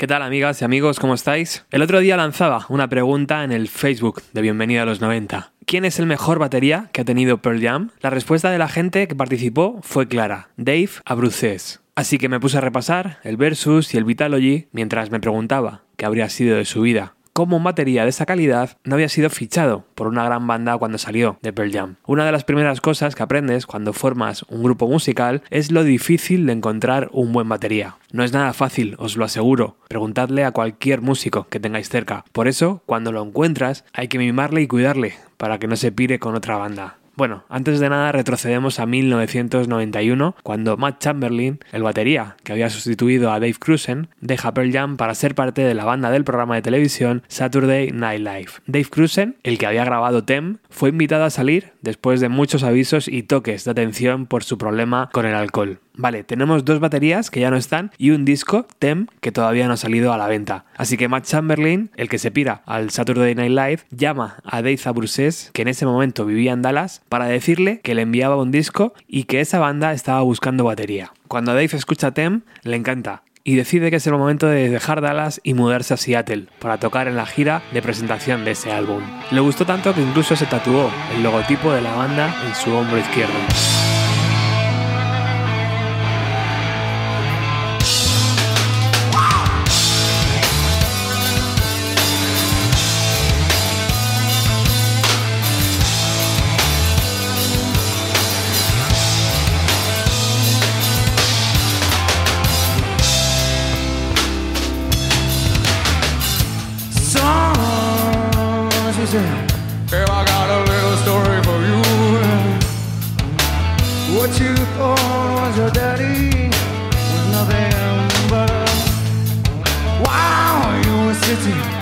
¿Qué tal amigas y amigos? ¿Cómo estáis? El otro día lanzaba una pregunta en el Facebook de Bienvenido a los 90. ¿Quién es el mejor batería que ha tenido Pearl Jam? La respuesta de la gente que participó fue clara, Dave Abruzzes. Así que me puse a repasar el Versus y el Vitalogy mientras me preguntaba qué habría sido de su vida cómo un batería de esa calidad no había sido fichado por una gran banda cuando salió de Pearl Jam. Una de las primeras cosas que aprendes cuando formas un grupo musical es lo difícil de encontrar un buen batería. No es nada fácil, os lo aseguro. Preguntadle a cualquier músico que tengáis cerca. Por eso, cuando lo encuentras, hay que mimarle y cuidarle para que no se pire con otra banda. Bueno, antes de nada retrocedemos a 1991, cuando Matt Chamberlain, el batería que había sustituido a Dave Cruzen, deja Pearl Jam para ser parte de la banda del programa de televisión Saturday Night Live. Dave Cruzen, el que había grabado Tem, fue invitado a salir después de muchos avisos y toques de atención por su problema con el alcohol. Vale, tenemos dos baterías que ya no están y un disco, Tem, que todavía no ha salido a la venta. Así que Matt Chamberlain, el que se pira al Saturday Night Live, llama a Dave Zabruzzes, que en ese momento vivía en Dallas, para decirle que le enviaba un disco y que esa banda estaba buscando batería. Cuando Dave escucha Tem, le encanta y decide que es el momento de dejar Dallas y mudarse a Seattle para tocar en la gira de presentación de ese álbum. Le gustó tanto que incluso se tatuó el logotipo de la banda en su hombro izquierdo. city.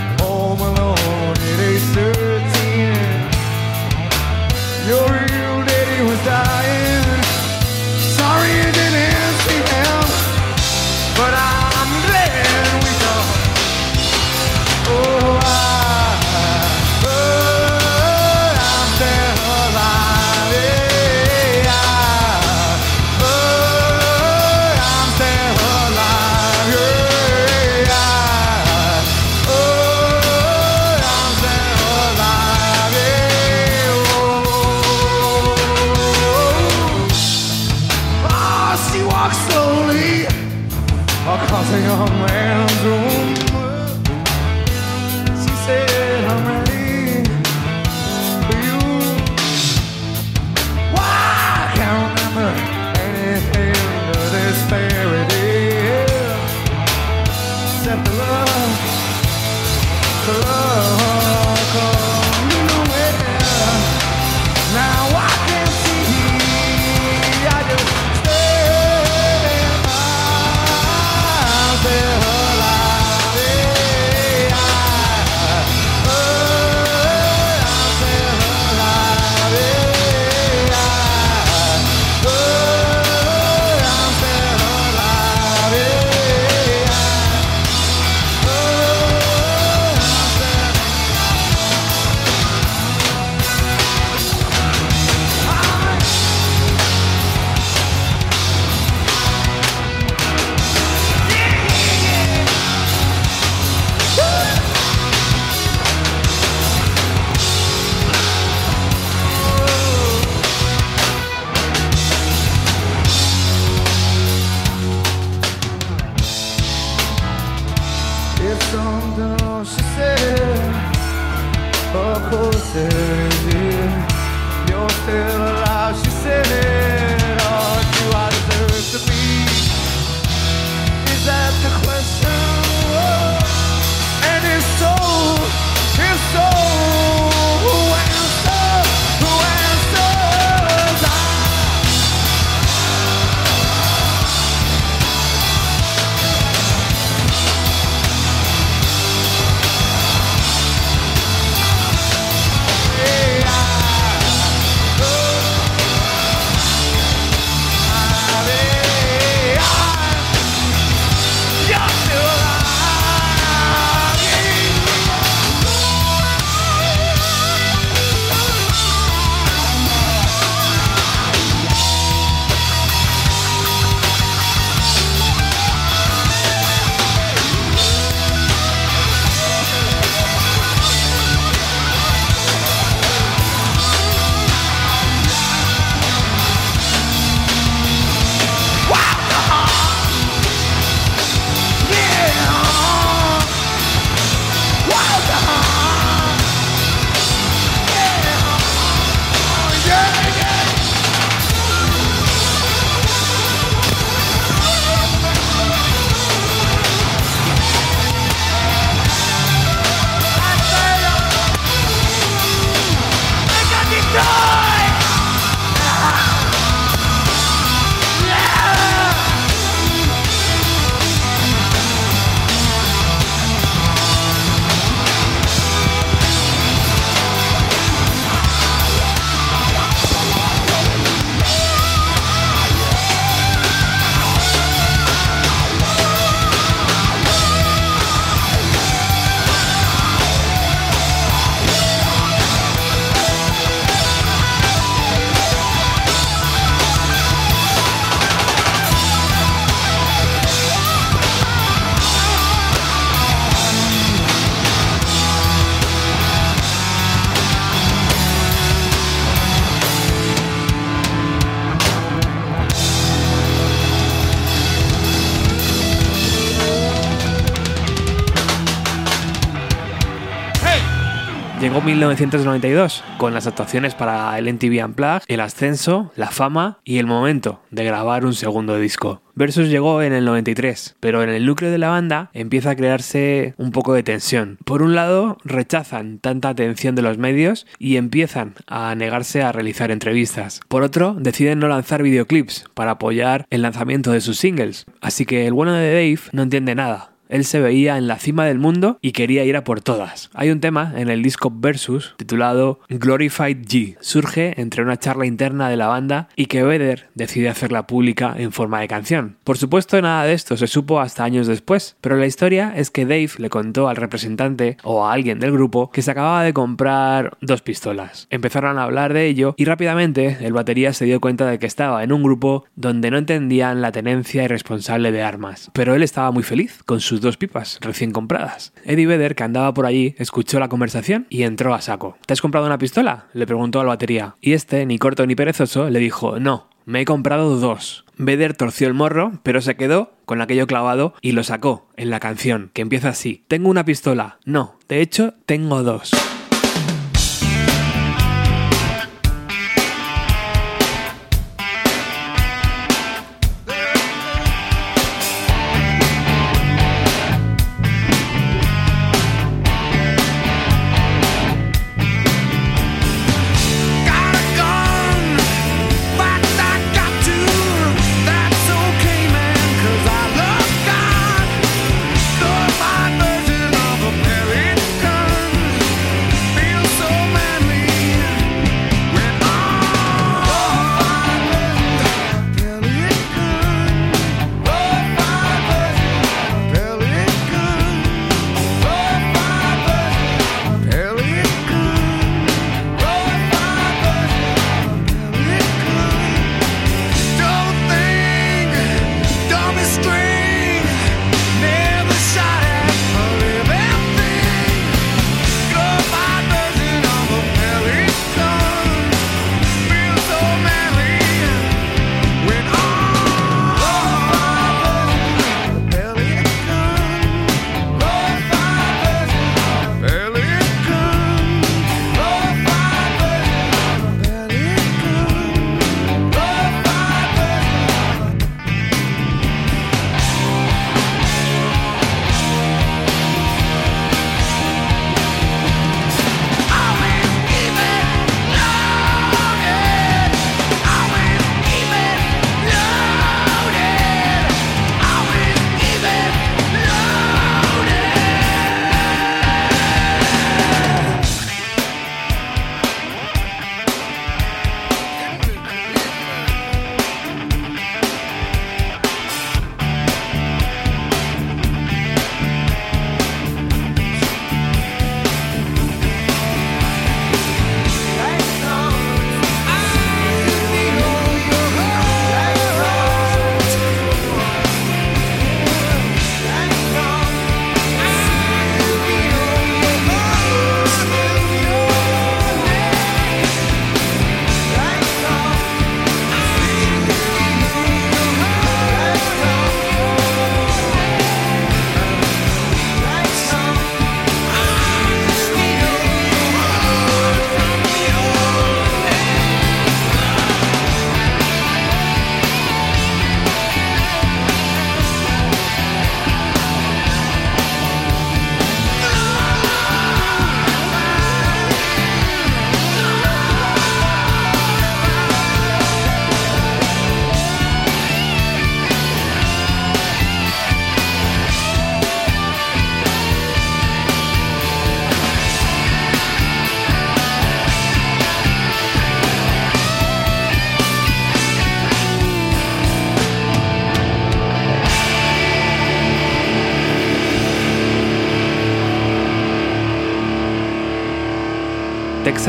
1992 con las actuaciones para el MTV Unplugged, el ascenso, la fama y el momento de grabar un segundo disco. Versus llegó en el 93, pero en el núcleo de la banda empieza a crearse un poco de tensión. Por un lado, rechazan tanta atención de los medios y empiezan a negarse a realizar entrevistas. Por otro, deciden no lanzar videoclips para apoyar el lanzamiento de sus singles. Así que el bueno de Dave no entiende nada él se veía en la cima del mundo y quería ir a por todas. Hay un tema en el disco Versus titulado Glorified G. Surge entre una charla interna de la banda y que Vedder decide hacerla pública en forma de canción. Por supuesto, nada de esto se supo hasta años después, pero la historia es que Dave le contó al representante o a alguien del grupo que se acababa de comprar dos pistolas. Empezaron a hablar de ello y rápidamente el batería se dio cuenta de que estaba en un grupo donde no entendían la tenencia y responsable de armas. Pero él estaba muy feliz con su dos pipas recién compradas. Eddie Vedder, que andaba por allí, escuchó la conversación y entró a saco. ¿Te has comprado una pistola? Le preguntó al batería. Y este, ni corto ni perezoso, le dijo, no, me he comprado dos. Vedder torció el morro, pero se quedó con aquello clavado y lo sacó en la canción, que empieza así. Tengo una pistola. No, de hecho, tengo dos.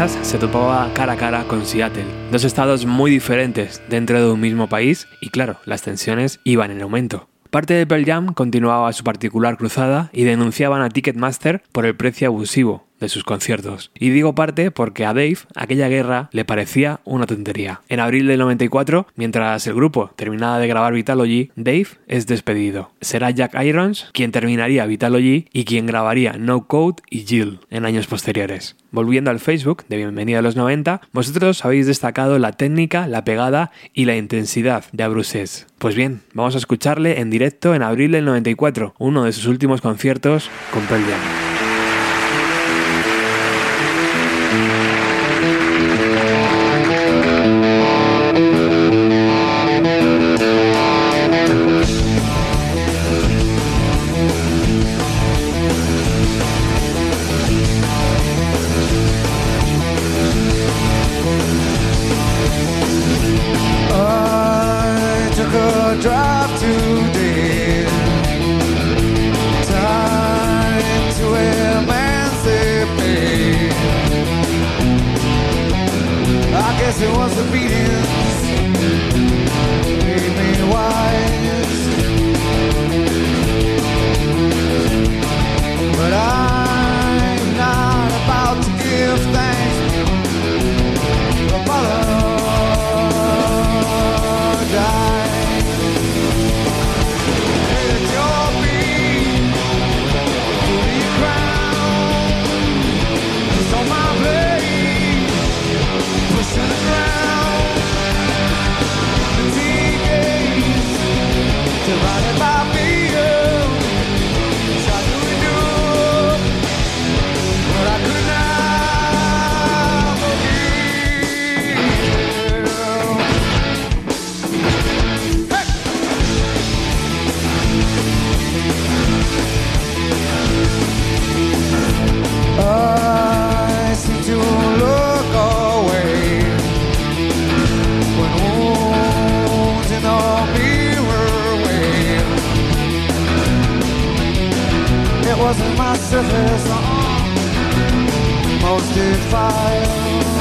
Se topaba cara a cara con Seattle, dos estados muy diferentes dentro de un mismo país y claro, las tensiones iban en aumento. Parte de Pearl Jam continuaba su particular cruzada y denunciaban a Ticketmaster por el precio abusivo, de sus conciertos. Y digo parte porque a Dave aquella guerra le parecía una tontería. En abril del 94, mientras el grupo terminaba de grabar Vitalogy, Dave es despedido. Será Jack Irons quien terminaría Vitalogy y quien grabaría No Code y Jill en años posteriores. Volviendo al Facebook de Bienvenido a los 90, vosotros habéis destacado la técnica, la pegada y la intensidad de Abruces. Pues bien, vamos a escucharle en directo en abril del 94, uno de sus últimos conciertos con Pearl Jam. wasn't my surface Most defiled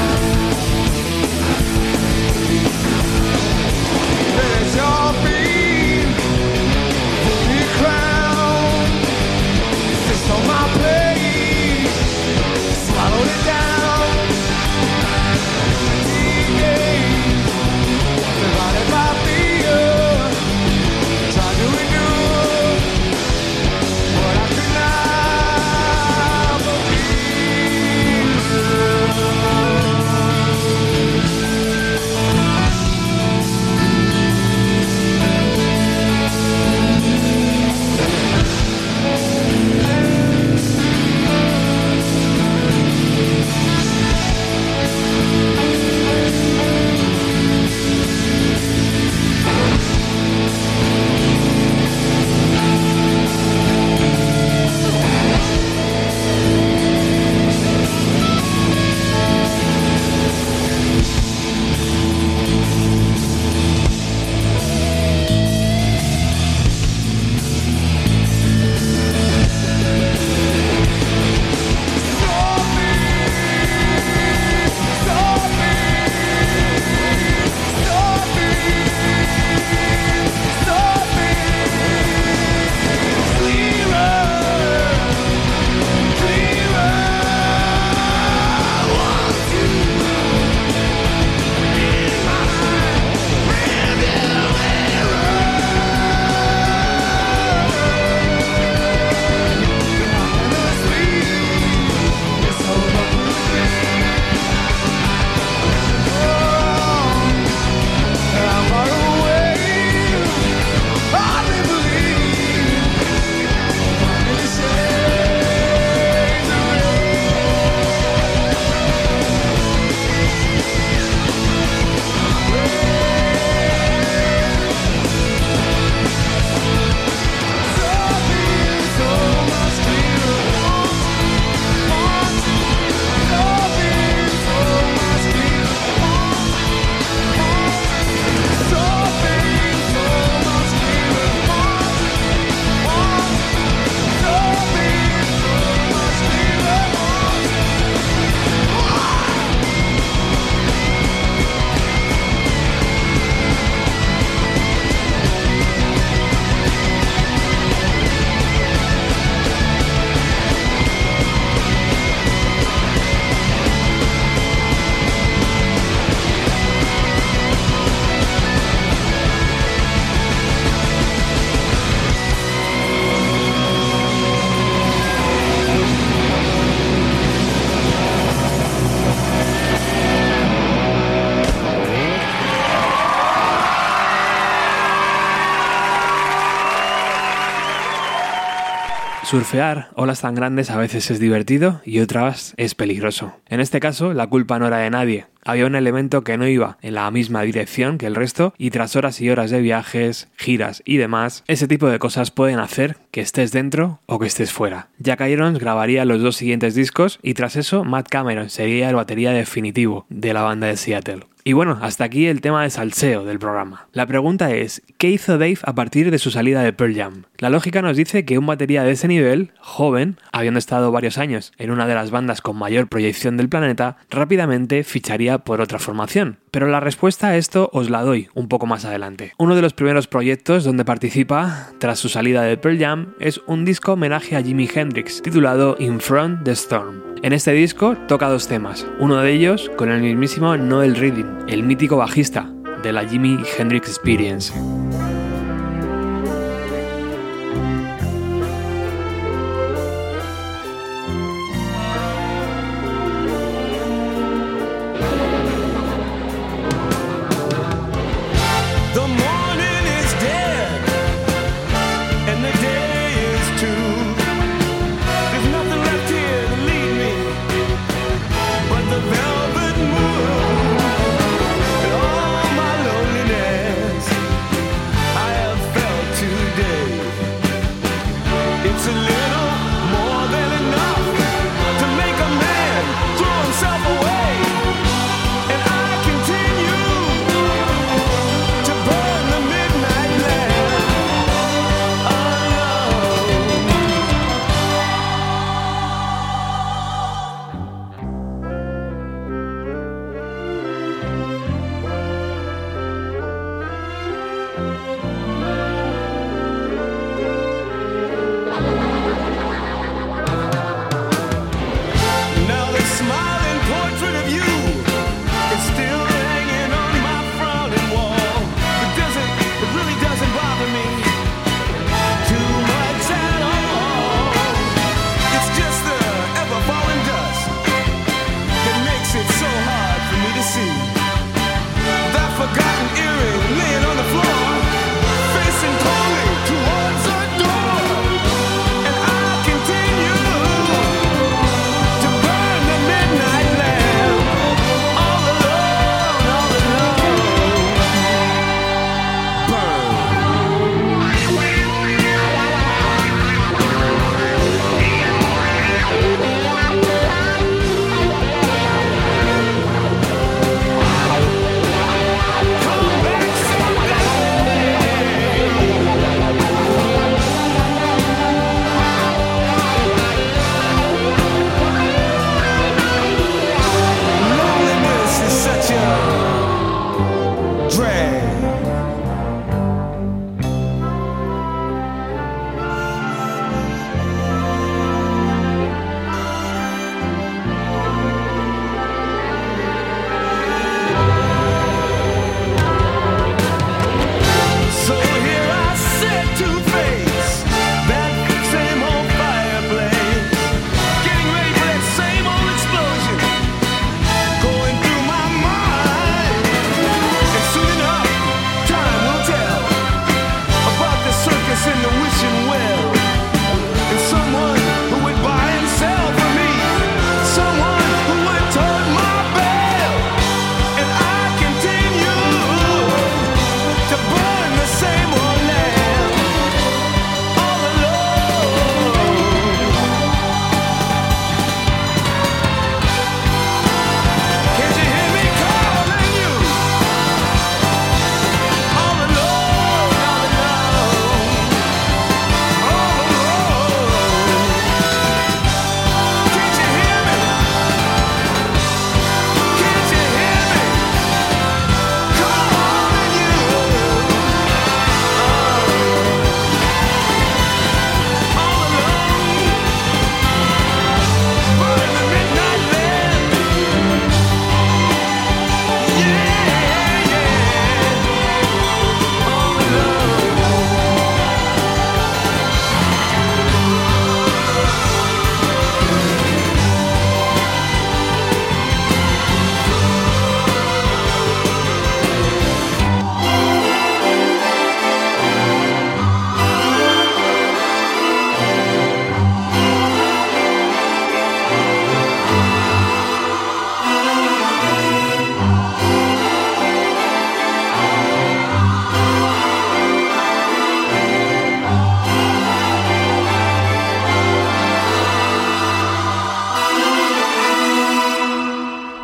Surfear olas tan grandes a veces es divertido y otras es peligroso. En este caso, la culpa no era de nadie. Había un elemento que no iba en la misma dirección que el resto y tras horas y horas de viajes, giras y demás, ese tipo de cosas pueden hacer que estés dentro o que estés fuera. Jack Irons grabaría los dos siguientes discos y tras eso Matt Cameron sería el batería definitivo de la banda de Seattle. Y bueno, hasta aquí el tema de salseo del programa. La pregunta es, ¿qué hizo Dave a partir de su salida de Pearl Jam? La lógica nos dice que un batería de ese nivel, joven, habiendo estado varios años en una de las bandas con mayor proyección del planeta, rápidamente ficharía por otra formación. Pero la respuesta a esto os la doy un poco más adelante. Uno de los primeros proyectos donde participa, tras su salida de Pearl Jam, es un disco homenaje a Jimi Hendrix, titulado In Front the Storm. En este disco toca dos temas, uno de ellos con el mismísimo Noel Reading, el mítico bajista de la Jimi Hendrix Experience.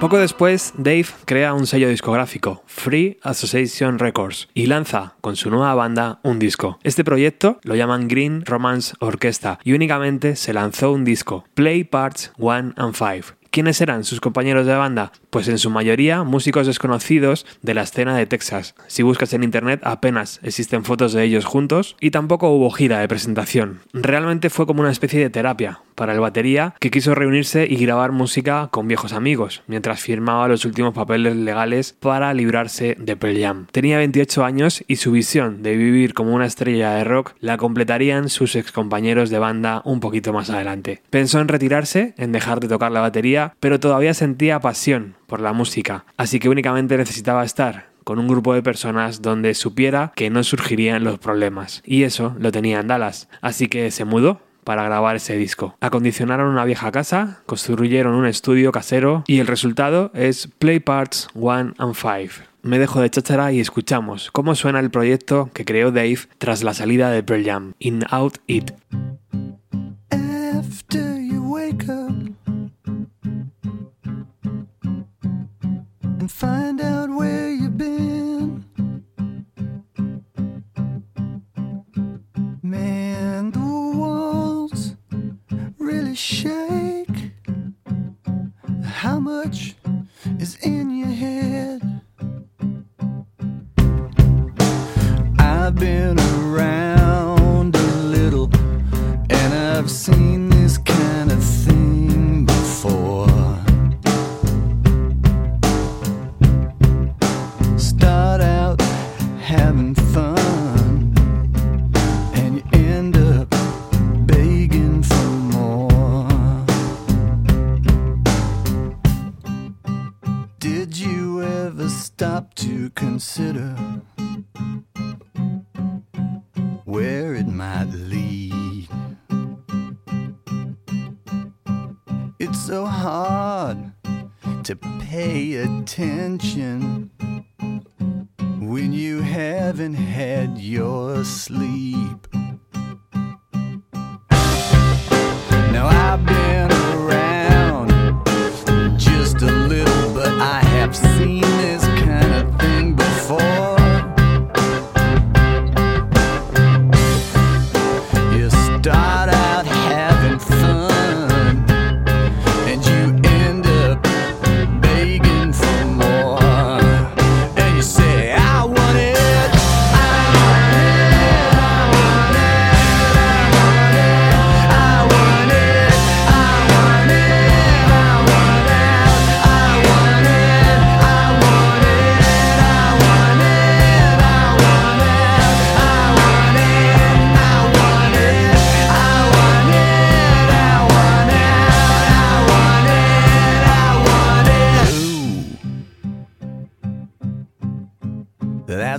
Poco después, Dave crea un sello discográfico, Free Association Records, y lanza con su nueva banda un disco. Este proyecto lo llaman Green Romance Orchestra y únicamente se lanzó un disco, Play Parts 1 and 5. ¿Quiénes eran sus compañeros de banda? Pues en su mayoría músicos desconocidos de la escena de Texas. Si buscas en internet apenas existen fotos de ellos juntos y tampoco hubo gira de presentación. Realmente fue como una especie de terapia para el batería que quiso reunirse y grabar música con viejos amigos mientras firmaba los últimos papeles legales para librarse de Pearl Jam. Tenía 28 años y su visión de vivir como una estrella de rock la completarían sus excompañeros de banda un poquito más adelante. Pensó en retirarse, en dejar de tocar la batería, pero todavía sentía pasión por la música, así que únicamente necesitaba estar con un grupo de personas donde supiera que no surgirían los problemas. Y eso lo tenía en Dallas, así que se mudó para grabar ese disco. Acondicionaron una vieja casa, construyeron un estudio casero y el resultado es Play Parts 1 and 5. Me dejo de cháchara y escuchamos cómo suena el proyecto que creó Dave tras la salida de Pearl Jam, In Out It.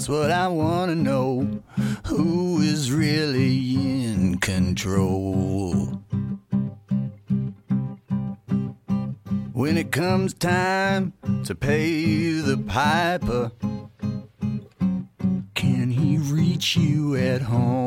That's what I want to know. Who is really in control? When it comes time to pay the piper, can he reach you at home?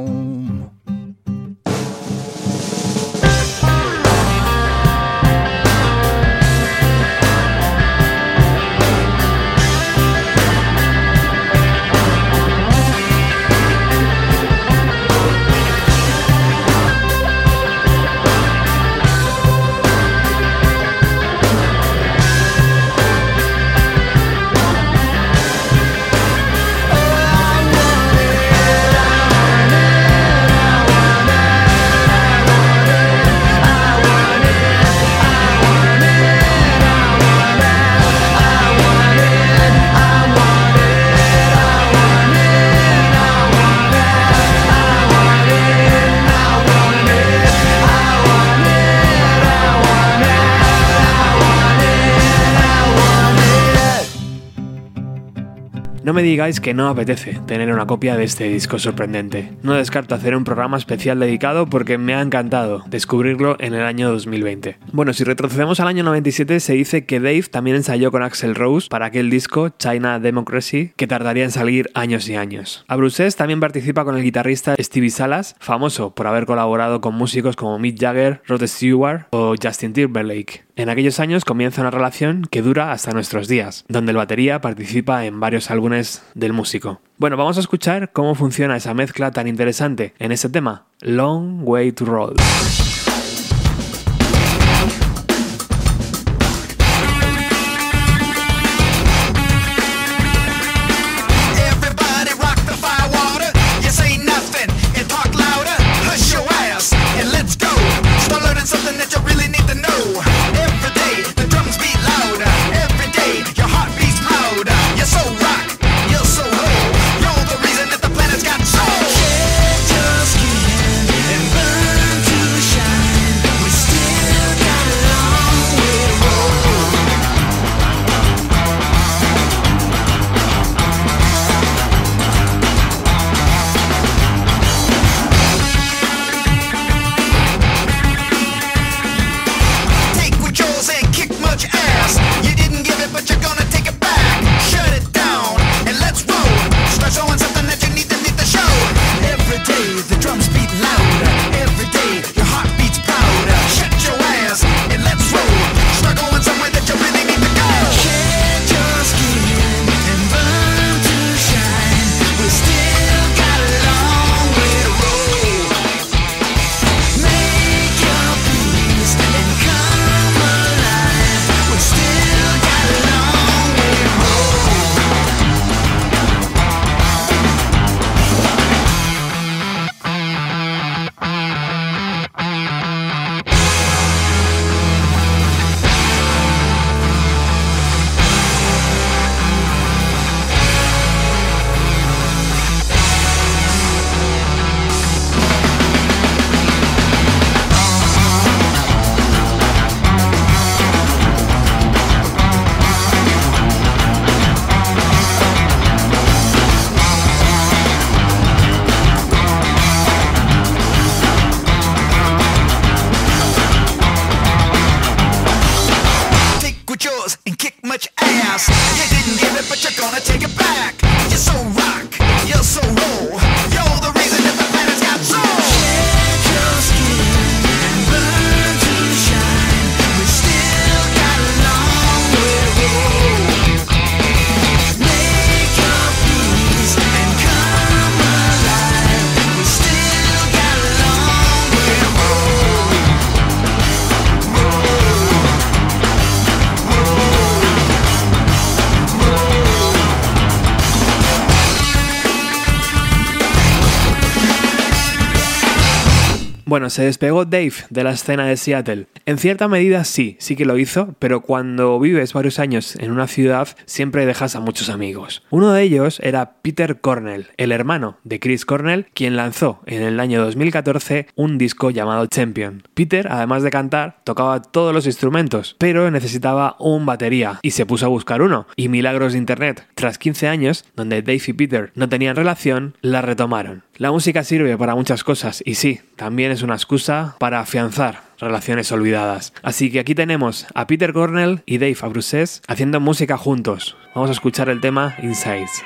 Me digáis que no apetece tener una copia de este disco sorprendente. No descarto hacer un programa especial dedicado porque me ha encantado descubrirlo en el año 2020. Bueno, si retrocedemos al año 97 se dice que Dave también ensayó con Axel Rose para aquel disco China Democracy que tardaría en salir años y años. A Bruces también participa con el guitarrista Stevie Salas, famoso por haber colaborado con músicos como Mick Jagger, Rod Stewart o Justin Timberlake. En aquellos años comienza una relación que dura hasta nuestros días, donde el batería participa en varios álbumes del músico. Bueno, vamos a escuchar cómo funciona esa mezcla tan interesante en ese tema, Long Way to Roll. Se despegó Dave de la escena de Seattle. En cierta medida sí, sí que lo hizo, pero cuando vives varios años en una ciudad siempre dejas a muchos amigos. Uno de ellos era Peter Cornell, el hermano de Chris Cornell, quien lanzó en el año 2014 un disco llamado Champion. Peter, además de cantar, tocaba todos los instrumentos, pero necesitaba un batería y se puso a buscar uno. Y milagros de internet, tras 15 años, donde Dave y Peter no tenían relación, la retomaron. La música sirve para muchas cosas y sí, también es una excusa para afianzar relaciones olvidadas. Así que aquí tenemos a Peter Cornell y Dave Abruzes haciendo música juntos. Vamos a escuchar el tema Insights.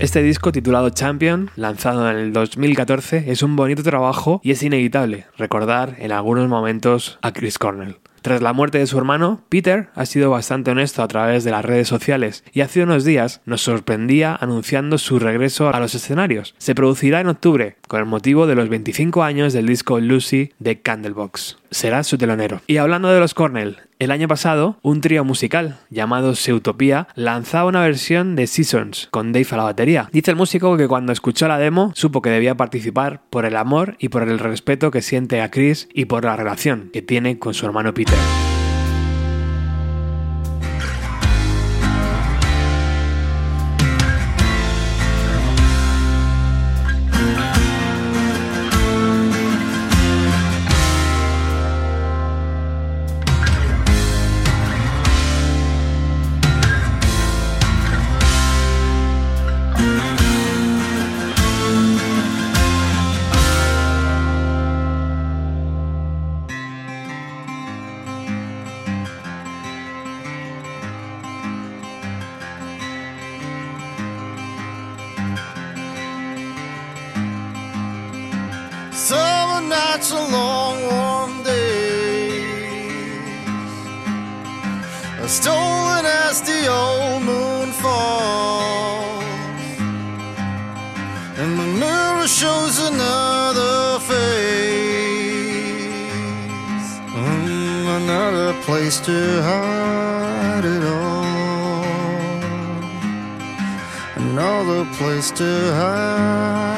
Este disco titulado Champion, lanzado en el 2014, es un bonito trabajo y es inevitable recordar en algunos momentos a Chris Cornell. Tras la muerte de su hermano, Peter ha sido bastante honesto a través de las redes sociales y hace unos días nos sorprendía anunciando su regreso a los escenarios. Se producirá en octubre, con el motivo de los 25 años del disco Lucy de Candlebox. Será su telonero. Y hablando de los Cornell, el año pasado, un trío musical llamado Seutopía lanzaba una versión de Seasons con Dave a la batería. Dice el músico que cuando escuchó la demo supo que debía participar por el amor y por el respeto que siente a Chris y por la relación que tiene con su hermano Peter. place to hide at all. Another place to hide.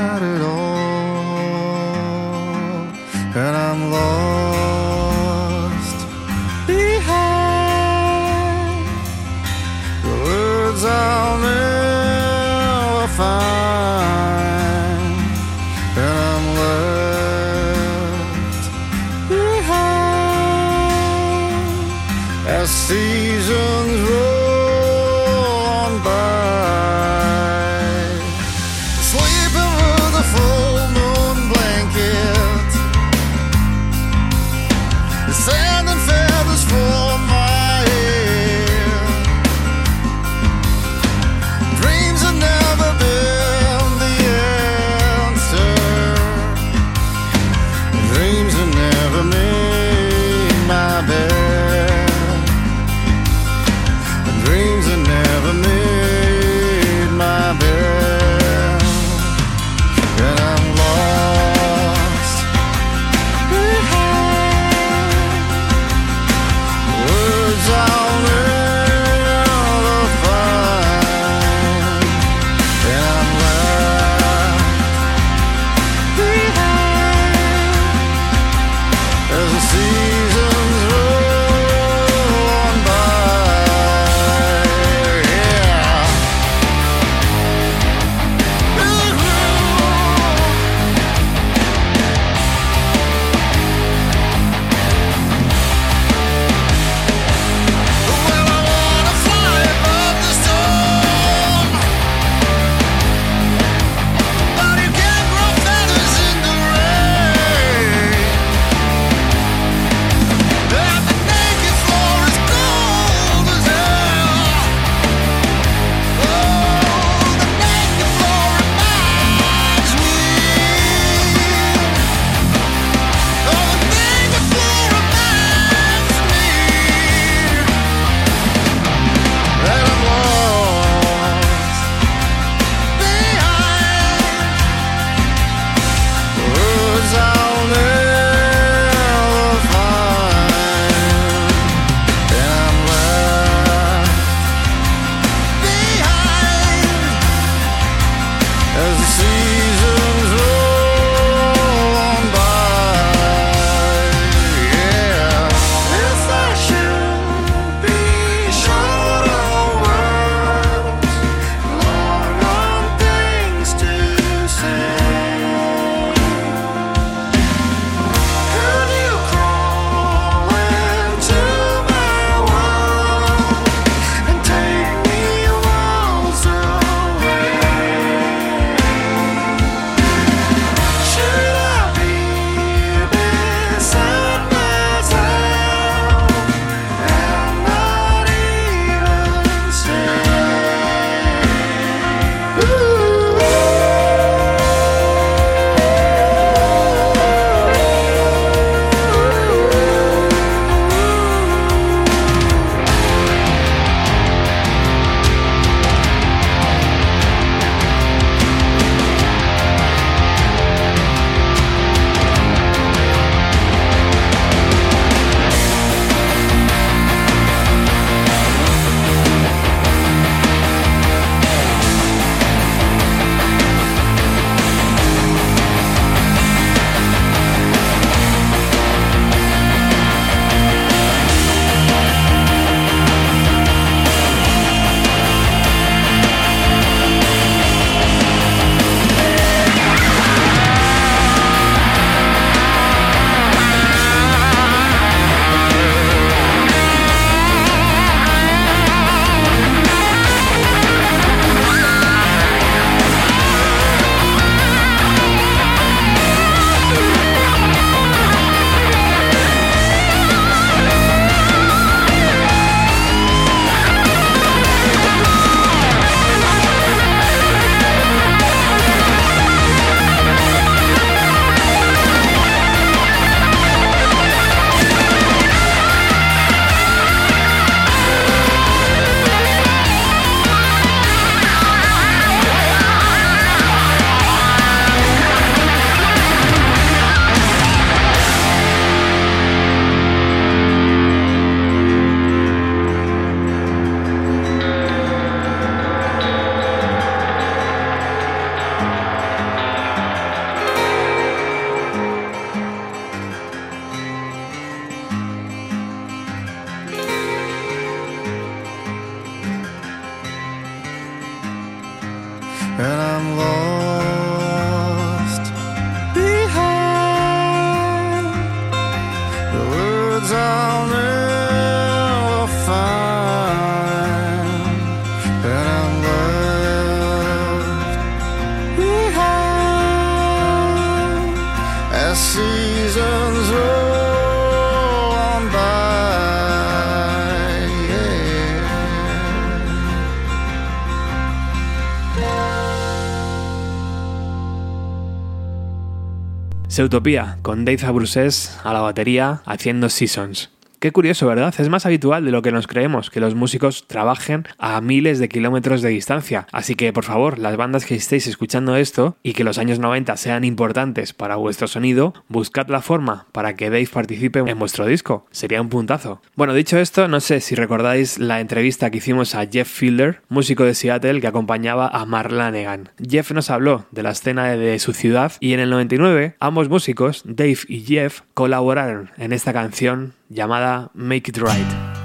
Seutopía, con Dave Abruzés a la batería haciendo Seasons. Qué curioso, ¿verdad? Es más habitual de lo que nos creemos que los músicos trabajen a miles de kilómetros de distancia. Así que, por favor, las bandas que estéis escuchando esto y que los años 90 sean importantes para vuestro sonido, buscad la forma para que Dave participe en vuestro disco. Sería un puntazo. Bueno, dicho esto, no sé si recordáis la entrevista que hicimos a Jeff Fielder, músico de Seattle que acompañaba a Mark Lanegan. Jeff nos habló de la escena de su ciudad y en el 99 ambos músicos, Dave y Jeff, colaboraron en esta canción llamada Make It Right.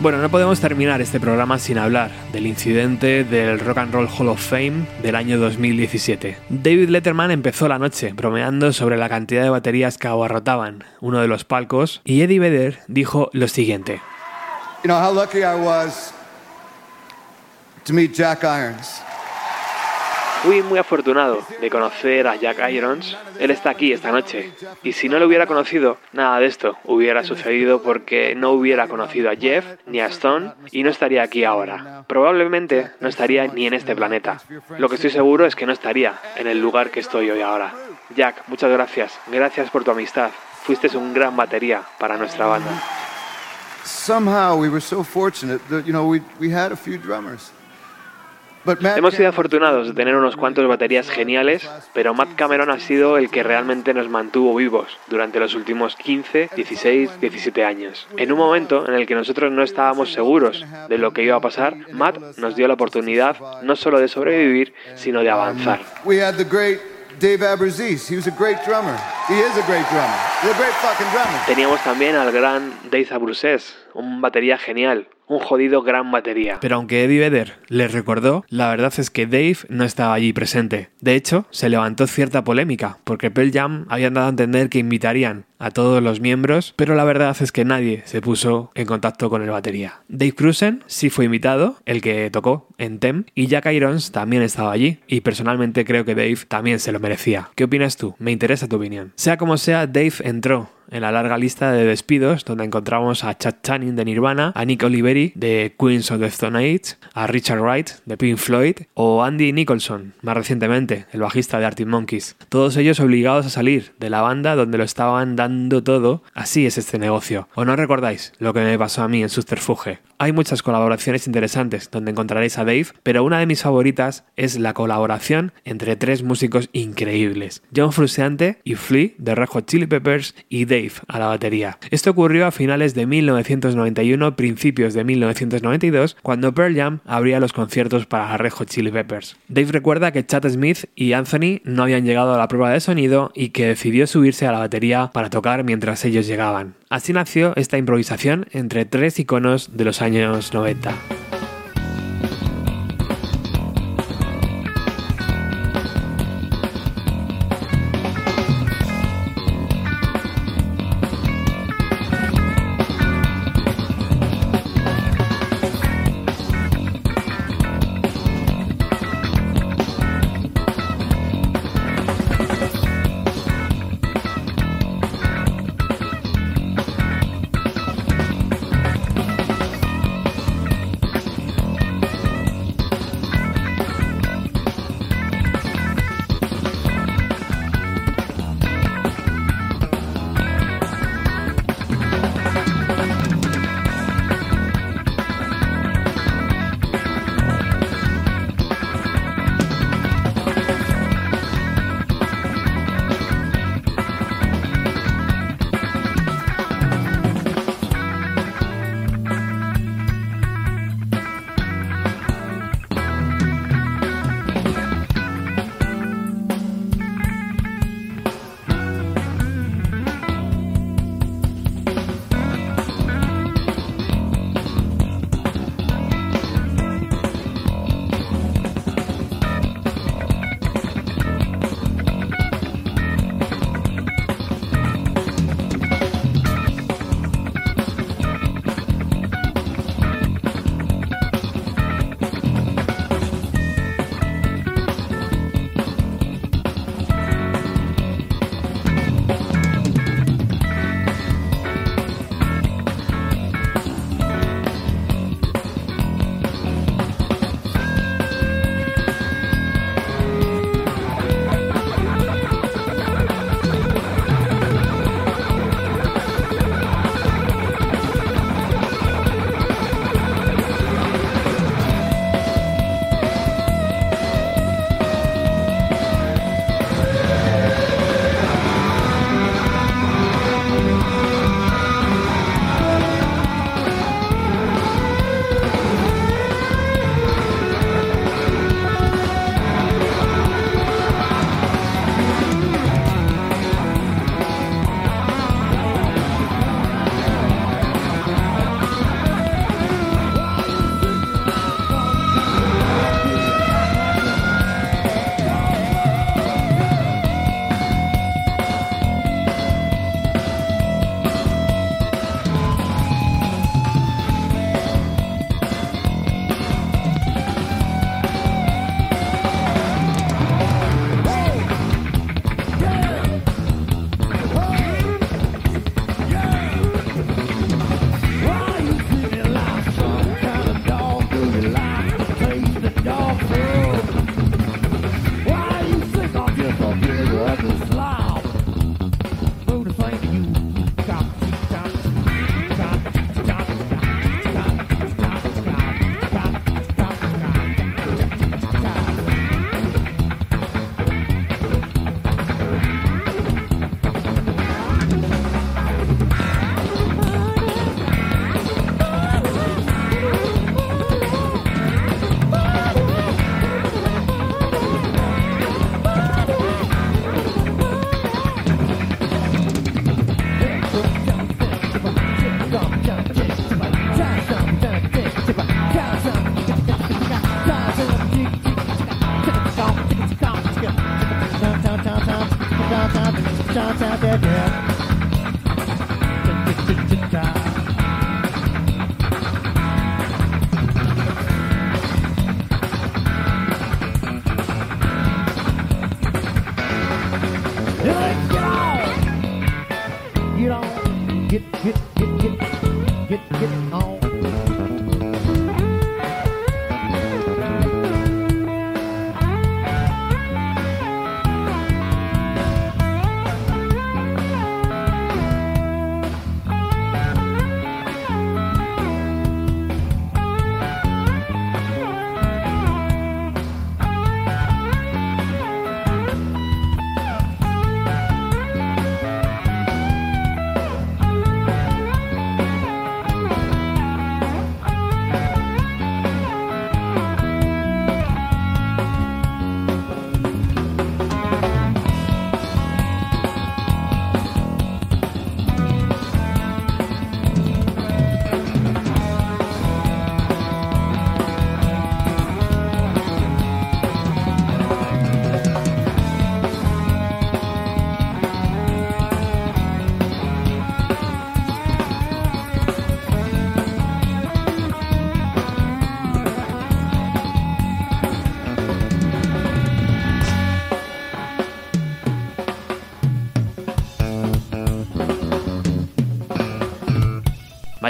Bueno, no podemos terminar este programa sin hablar del incidente del Rock and Roll Hall of Fame del año 2017. David Letterman empezó la noche bromeando sobre la cantidad de baterías que abarrotaban uno de los palcos y Eddie Vedder dijo lo siguiente. You know how lucky I was to meet Jack Irons. Fui muy afortunado de conocer a Jack Irons. Él está aquí esta noche. Y si no lo hubiera conocido, nada de esto hubiera sucedido porque no hubiera conocido a Jeff ni a Stone y no estaría aquí ahora. Probablemente no estaría ni en este planeta. Lo que estoy seguro es que no estaría en el lugar que estoy hoy ahora. Jack, muchas gracias. Gracias por tu amistad. Fuiste un gran batería para nuestra banda. Somehow we were so fortunate that you know we we had a few drummers. Hemos sido afortunados de tener unos cuantos baterías geniales, pero Matt Cameron ha sido el que realmente nos mantuvo vivos durante los últimos 15, 16, 17 años. En un momento en el que nosotros no estábamos seguros de lo que iba a pasar, Matt nos dio la oportunidad no solo de sobrevivir, sino de avanzar. Teníamos también al gran Dave Abruzzes, un batería genial, un jodido gran batería. Pero aunque Eddie Vedder les recordó, la verdad es que Dave no estaba allí presente. De hecho, se levantó cierta polémica, porque Pearl Jam habían dado a entender que invitarían a todos los miembros, pero la verdad es que nadie se puso en contacto con el batería. Dave Cruzen sí fue invitado, el que tocó en Tem, y Jack Irons también estaba allí, y personalmente creo que Dave también se lo merecía. ¿Qué opinas tú? Me interesa tu opinión. Sea como sea, Dave entró en la larga lista de despidos donde encontramos a Chad Channing de Nirvana, a Nick Oliveri de Queens of the Stone Age, a Richard Wright de Pink Floyd o Andy Nicholson, más recientemente, el bajista de Arctic Monkeys. Todos ellos obligados a salir de la banda donde lo estaban dando todo. Así es este negocio. ¿O no recordáis lo que me pasó a mí en Subterfuge? Hay muchas colaboraciones interesantes donde encontraréis a Dave, pero una de mis favoritas es la colaboración entre tres músicos increíbles, John Frusciante y Flea de Red Chili Peppers y Dave a la batería. Esto ocurrió a finales de 1991, principios de 1992, cuando Pearl Jam abría los conciertos para Red Chili Peppers. Dave recuerda que Chad Smith y Anthony no habían llegado a la prueba de sonido y que decidió subirse a la batería para tocar mientras ellos llegaban. Así nació esta improvisación entre tres iconos de los años 90.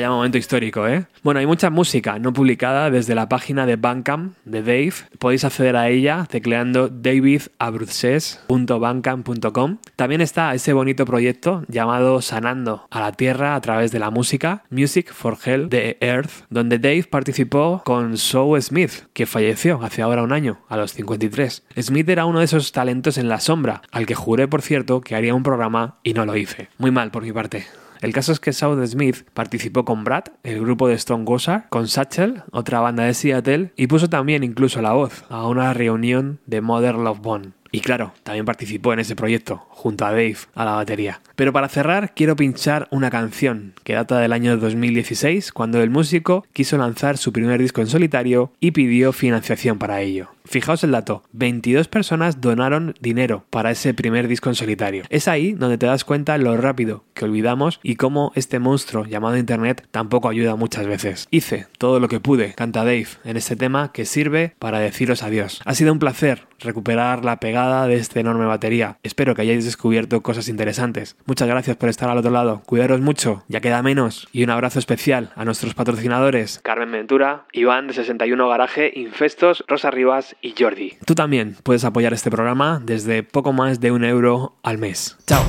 Vaya momento histórico, ¿eh? Bueno, hay mucha música no publicada desde la página de Bandcamp de Dave. Podéis acceder a ella tecleando davidabruzzes.bandcamp.com. También está ese bonito proyecto llamado Sanando a la Tierra a través de la música, Music for Hell de Earth, donde Dave participó con Joe Smith, que falleció hace ahora un año, a los 53. Smith era uno de esos talentos en la sombra, al que juré, por cierto, que haría un programa y no lo hice. Muy mal por mi parte. El caso es que South Smith participó con Brad, el grupo de Stone Gossard, con Satchel, otra banda de Seattle, y puso también incluso la voz a una reunión de Mother Love Bone. Y claro, también participó en ese proyecto, junto a Dave, a la batería. Pero para cerrar, quiero pinchar una canción que data del año 2016, cuando el músico quiso lanzar su primer disco en solitario y pidió financiación para ello. Fijaos el dato, 22 personas donaron dinero para ese primer disco en solitario. Es ahí donde te das cuenta lo rápido que olvidamos y cómo este monstruo llamado Internet tampoco ayuda muchas veces. Hice todo lo que pude, canta Dave, en este tema que sirve para deciros adiós. Ha sido un placer recuperar la pegada de esta enorme batería. Espero que hayáis descubierto cosas interesantes. Muchas gracias por estar al otro lado. Cuidaros mucho, ya queda menos. Y un abrazo especial a nuestros patrocinadores, Carmen Ventura, Iván de 61 Garaje, Infestos, Rosa Rivas y Jordi. Tú también puedes apoyar este programa desde poco más de un euro al mes. Chao.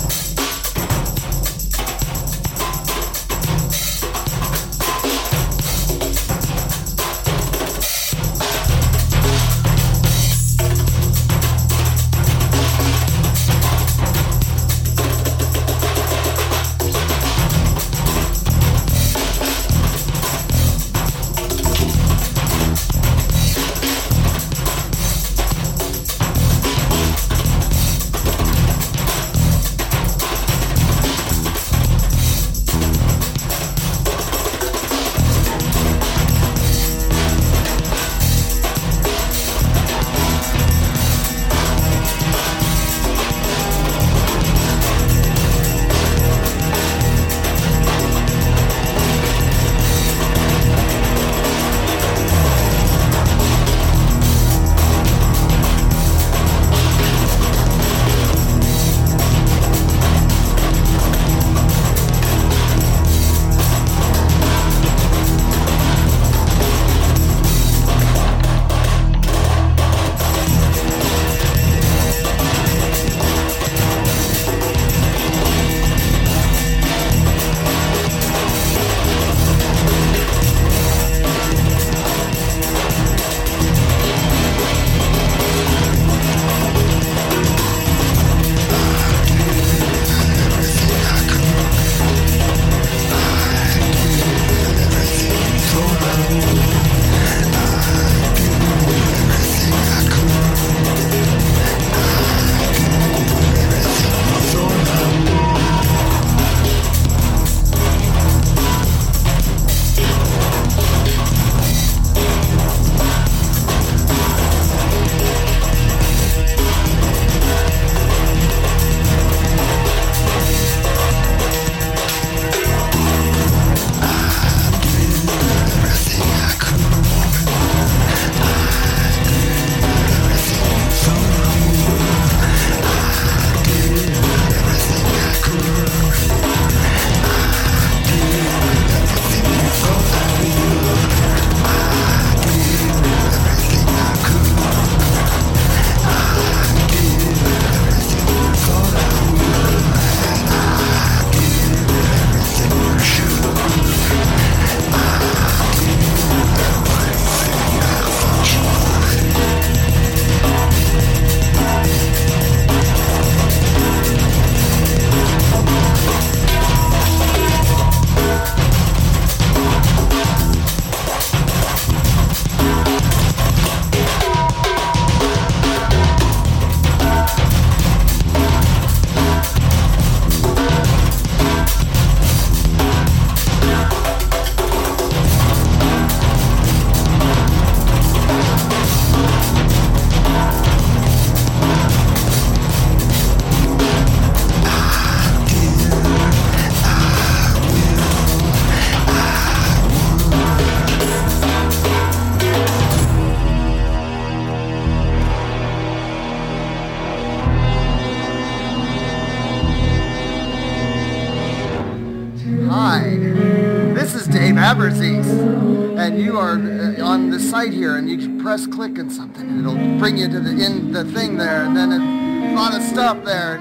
Press click on something, and it'll bring you to the in the thing there, and then a lot of stuff there.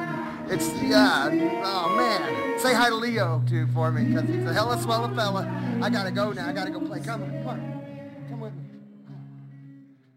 It's yeah, oh man. Say hi to Leo too for me, because he's a hella swell fella. I gotta go now.